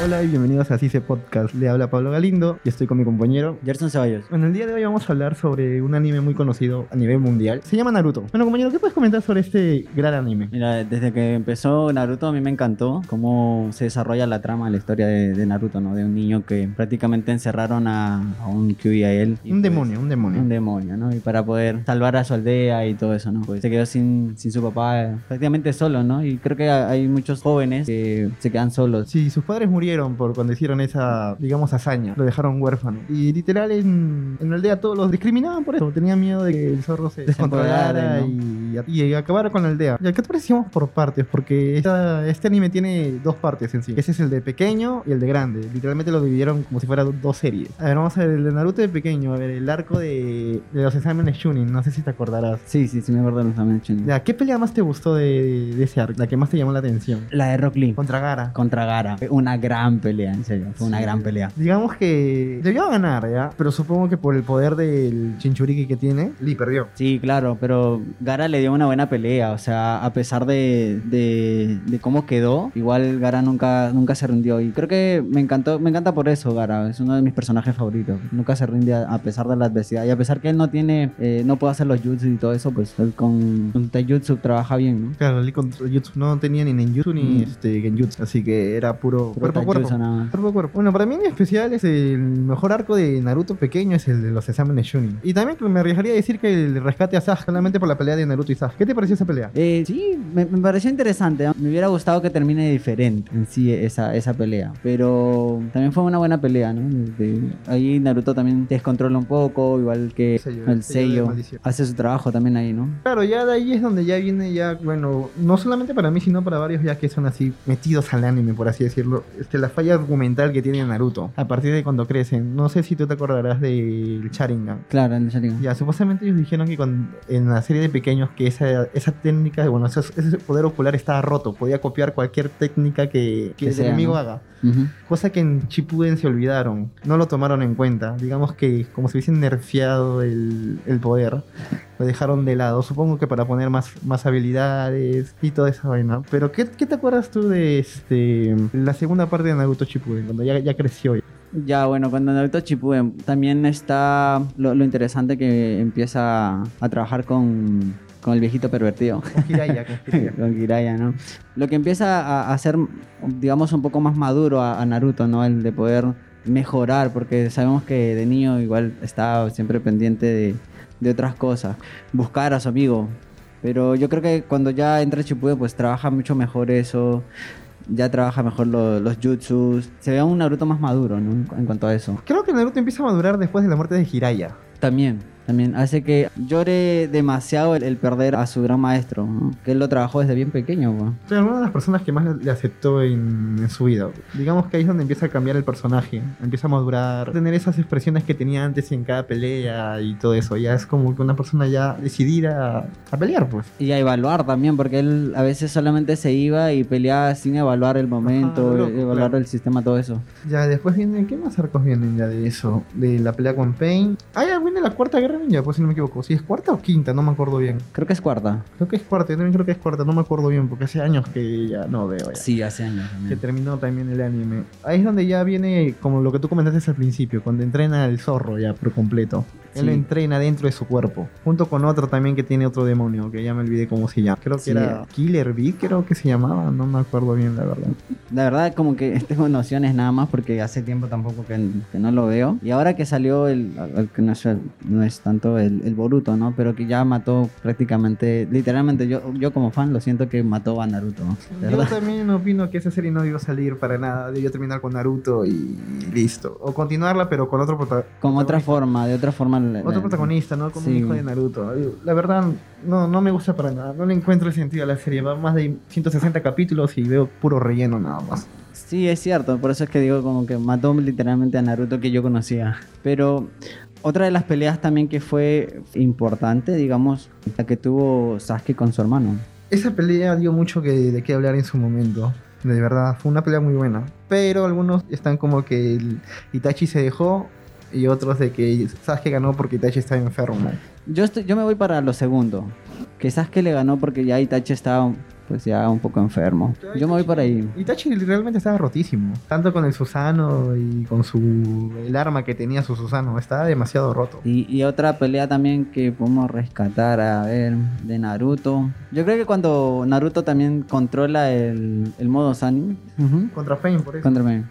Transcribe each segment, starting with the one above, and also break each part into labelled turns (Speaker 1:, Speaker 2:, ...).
Speaker 1: Hola y bienvenidos a CICE Podcast. Le habla Pablo Galindo y estoy con mi compañero.
Speaker 2: Gerson Ceballos.
Speaker 1: Bueno, el día de hoy vamos a hablar sobre un anime muy conocido a nivel mundial. Se llama Naruto. Bueno, compañero, ¿qué puedes comentar sobre este gran anime?
Speaker 2: Mira, desde que empezó Naruto a mí me encantó cómo se desarrolla la trama, la historia de, de Naruto, ¿no? De un niño que prácticamente encerraron a, a un Kyuubi a él.
Speaker 1: Un
Speaker 2: pues,
Speaker 1: demonio, un demonio.
Speaker 2: Un demonio, ¿no? Y para poder salvar a su aldea y todo eso, ¿no? Pues se quedó sin, sin su papá, eh, prácticamente solo, ¿no? Y creo que hay muchos jóvenes que se quedan solos.
Speaker 1: Sí, sus padres murieron por cuando hicieron esa, digamos, hazaña. Lo dejaron huérfano. Y literal en, en la aldea todos los discriminaban por eso. Tenían miedo de que el zorro se descontrolara
Speaker 2: empoderara,
Speaker 1: y, y acabara con la aldea. ¿Y qué te parecíamos por partes? Porque esta- este anime tiene dos partes en sí. Ese es el de pequeño y el de grande. Literalmente lo dividieron como si fueran dos series. A ver, vamos a ver el de Naruto de pequeño. A ver, el arco de, de los exámenes Shunin. No sé si te acordarás.
Speaker 2: Sí, sí, sí me acuerdo de los exámenes Chunin.
Speaker 1: Ya, ¿qué pelea más te gustó de, de ese arco? La que más te llamó la atención.
Speaker 2: La de Rock Lee
Speaker 1: Contra Gara.
Speaker 2: contra Gara. Una gran pelea, en serio. Fue una
Speaker 1: Sí.
Speaker 2: gran pelea.
Speaker 1: Digamos que debió ganar, ¿ya? Pero supongo que por el poder del Chinchuriki que tiene, Lee perdió.
Speaker 2: Sí, claro, pero Gara le dio una buena pelea, o sea, a pesar de, de, de cómo quedó, igual Gara nunca, nunca se rindió y creo que me encantó, me encanta por eso Gara, es uno de mis personajes favoritos, nunca se rinde a, a pesar de la adversidad y a pesar que él no tiene, eh, no puede hacer los jutsu y todo eso, pues él con, con taijutsu trabaja bien, ¿no?
Speaker 1: Claro, Lee contra Jutsu no tenía ni ninjutsu ni
Speaker 2: Mm.
Speaker 1: este, genjutsu, así que era puro,
Speaker 2: Puro
Speaker 1: cuerpo a cuerpo. a. Bueno, para mí en especial es el mejor arco de Naruto pequeño es el de los exámenes Shunin. Y también me arriesgaría a decir que el rescate a Sasuke solamente por la pelea de Naruto y Sasuke. ¿Qué te pareció esa pelea?
Speaker 2: Eh, sí, me, me pareció interesante. ¿no? Me hubiera gustado que termine diferente en sí esa, esa pelea. Pero también fue una buena pelea, ¿no? De- ahí Naruto también descontrola un poco, igual que
Speaker 1: El sello,
Speaker 2: el
Speaker 1: el sello.
Speaker 2: Hace su trabajo también ahí, ¿no?
Speaker 1: Claro, ya de ahí es donde ya viene ya, bueno, no solamente para mí, sino para varios ya que son así metidos al anime, por así decirlo, este, la falla argumental que tiene Naruto a partir de cuando crecen. No sé si tú te acordarás del Sharingan.
Speaker 2: Claro, el Sharingan.
Speaker 1: Ya, supuestamente ellos dijeron que cuando- en la serie de pequeños que esa, esa técnica, bueno, ese, ese poder ocular estaba roto, podía copiar cualquier técnica que, que
Speaker 2: Que
Speaker 1: el
Speaker 2: sea,
Speaker 1: enemigo
Speaker 2: ¿no?
Speaker 1: haga.
Speaker 2: Ujú.
Speaker 1: Cosa que en Shippuden se olvidaron, no lo tomaron en cuenta. Digamos que como si hubiesen nerfeado el, el poder, lo dejaron de lado. Supongo que para poner más, más habilidades y toda esa vaina. Pero ¿qué, qué te acuerdas tú de este la segunda parte de Naruto Shippuden, cuando ya, ya creció?
Speaker 2: Ya, bueno, cuando Naruto Shippuden también está lo, lo interesante que empieza a trabajar con, con el viejito pervertido.
Speaker 1: Con Jiraiya, con
Speaker 2: ¿no? Lo que empieza a, a hacer, digamos, un poco más maduro a, a Naruto, ¿no? El de poder mejorar, porque sabemos que de niño igual estaba siempre pendiente de, de otras cosas, buscar a su amigo. Pero yo creo que cuando ya entra Shippuden, pues trabaja mucho mejor eso, ya trabaja mejor lo- los jutsus, se ve un Naruto más maduro, ¿no? En cuanto a eso.
Speaker 1: Creo que Naruto empieza a madurar después de la muerte de Jiraiya.
Speaker 2: También, también hace que llore demasiado el, el perder a su gran maestro, ¿no? que él lo trabajó desde bien pequeño, ¿no?
Speaker 1: Una de las personas que más le- aceptó en, en su vida. Digamos que ahí es donde empieza a cambiar el personaje, empieza a madurar, tener esas expresiones que tenía antes en cada pelea y todo eso. Ya es como que una persona ya decidida a, a pelear, pues.
Speaker 2: Y a evaluar también, porque él a veces solamente se iba y peleaba sin evaluar el momento,
Speaker 1: loco,
Speaker 2: evaluar
Speaker 1: claro.
Speaker 2: el sistema, todo eso.
Speaker 1: Ya después vienen, ¿qué más arcos vienen ya de eso? De la pelea con Pain. Ah, ya viene la cuarta guerra ninja, pues si no me equivoco. Si es cuarta o quinta, no me acuerdo bien.
Speaker 2: Creo que es cuarta.
Speaker 1: Creo que es cuarta, yo también creo que es cuarta, no me acuerdo bien, porque hace años que ya no veo. Ya.
Speaker 2: Sí, hace años
Speaker 1: que
Speaker 2: también.
Speaker 1: terminó también el anime. Ahí es donde ya viene, como lo que tú comentaste al principio, cuando entrena al zorro ya por completo. Él
Speaker 2: Sí.
Speaker 1: lo entrena dentro de su cuerpo, junto con otro también que tiene otro demonio, que ya me olvidé cómo se llama. Creo que
Speaker 2: Sí.
Speaker 1: era Killer Bee, creo que se llamaba, no me acuerdo bien la verdad.
Speaker 2: La verdad, como que tengo nociones nada más porque hace tiempo tampoco que, que no lo veo. Y ahora que salió el, el que no es, no es tanto el, el Boruto, ¿no? Pero que ya mató prácticamente, literalmente, yo, yo como fan lo siento que mató a Naruto. De
Speaker 1: Yo
Speaker 2: verdad.
Speaker 1: también opino que esa serie no debió salir para nada, debió terminar con Naruto y listo. O continuarla, pero con otro,
Speaker 2: Con otra forma, de otra forma. La-
Speaker 1: Otro
Speaker 2: la-
Speaker 1: protagonista, ¿no? Como
Speaker 2: Sí.
Speaker 1: un hijo de Naruto. La verdad, no, no me gusta para nada. No le encuentro el sentido a la serie. Va más de 160 capítulos y veo puro relleno nada más.
Speaker 2: Sí, es cierto, por eso es que digo como que mató literalmente a Naruto que yo conocía. Pero otra de las peleas también que fue importante, digamos, la que tuvo Sasuke con su hermano.
Speaker 1: Esa pelea dio mucho que, de qué hablar en su momento. De verdad, fue una pelea muy buena. Pero algunos están como que el Itachi se dejó y otros de que Sasuke ganó porque Itachi estaba enfermo.
Speaker 2: Yo, estoy- yo me voy para lo segundo. Que Sasuke le ganó porque ya Itachi estaba pues ya un poco enfermo. Yo me voy por ahí.
Speaker 1: Itachi realmente estaba rotísimo. Tanto con el Susano y con su el arma que tenía su Susano. Estaba demasiado roto.
Speaker 2: Y, y otra pelea también que podemos rescatar, a ver, de Naruto. Yo creo que cuando Naruto también controla el, el modo Sanin. ujú,
Speaker 1: Contra Pain, por eso.
Speaker 2: contra Pain.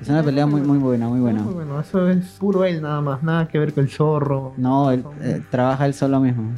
Speaker 2: Es una pelea muy, muy buena, muy buena.
Speaker 1: Muy bueno, eso es puro él nada más. Nada que ver con el zorro.
Speaker 2: No, él eh, trabaja él solo mismo.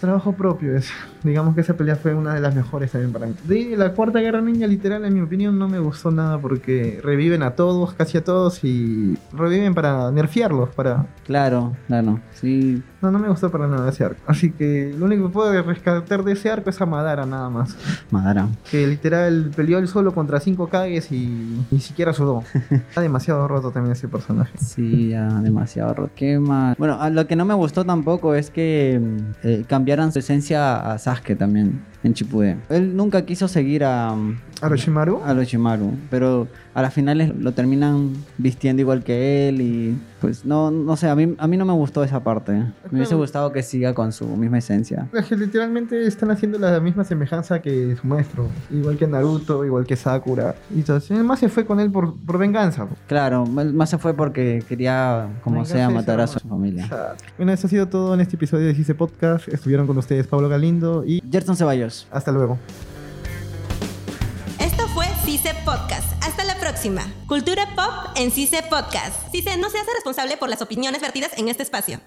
Speaker 1: Trabajo propio es. Digamos que esa pelea fue una de las mejores también para mí. De la cuarta guerra ninja, literal, en mi opinión, no me gustó nada porque reviven a todos, casi a todos, y reviven para nerfearlos, para.
Speaker 2: Claro, claro. Sí,
Speaker 1: No, no me gustó para nada ese arco. Así que lo único que puedo rescatar de ese arco es a Madara nada más.
Speaker 2: Madara.
Speaker 1: Que literal peleó él solo contra cinco Kages y ni siquiera sudó. Está demasiado roto también ese personaje.
Speaker 2: Sí, ya demasiado roto. Qué mal. Bueno, a lo que no me gustó tampoco es que mm, eh, cambiaran su esencia a Sasuke también en Shippuden. Él nunca quiso seguir a,
Speaker 1: Orochimaru.
Speaker 2: a Orochimaru, pero a las finales lo terminan vistiendo igual que él y pues no, no sé, a mí, a mí no me gustó esa parte. Me hubiese gustado que siga con su misma esencia.
Speaker 1: Es que literalmente están haciendo la misma semejanza que su maestro. Igual que Naruto, igual que Sakura. Y eso. Además se fue con él por, por venganza.
Speaker 2: Claro, más se fue porque quería, como
Speaker 1: Vengarse
Speaker 2: sea, matar a su familia.
Speaker 1: Bueno, eso ha sido todo en este episodio de Cise Podcast. Estuvieron con ustedes Pablo Galindo y
Speaker 2: Gerson Ceballos.
Speaker 1: Hasta luego.
Speaker 3: Esto fue CICE Podcast. Hasta la próxima. Cultura pop en CICE Podcast. CICE no se hace responsable por las opiniones vertidas en este espacio.